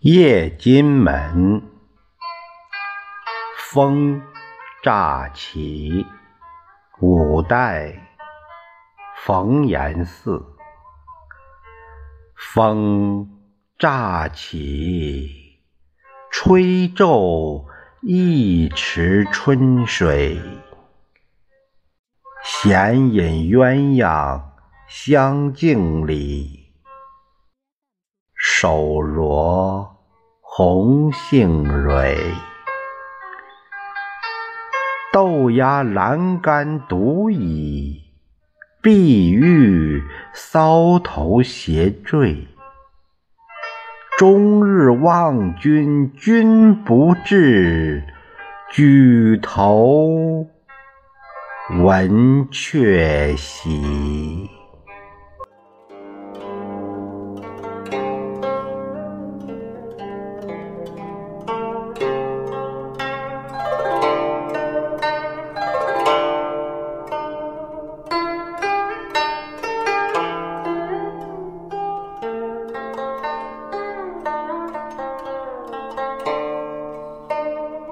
夜金门，风乍起，五代，冯延巳。风乍起，吹皱一池春水。闲饮鸳鸯香径里，手着。红杏蕊，豆芽阑干独倚，碧玉搔头斜坠。终日望君君不至，举头闻鹊喜。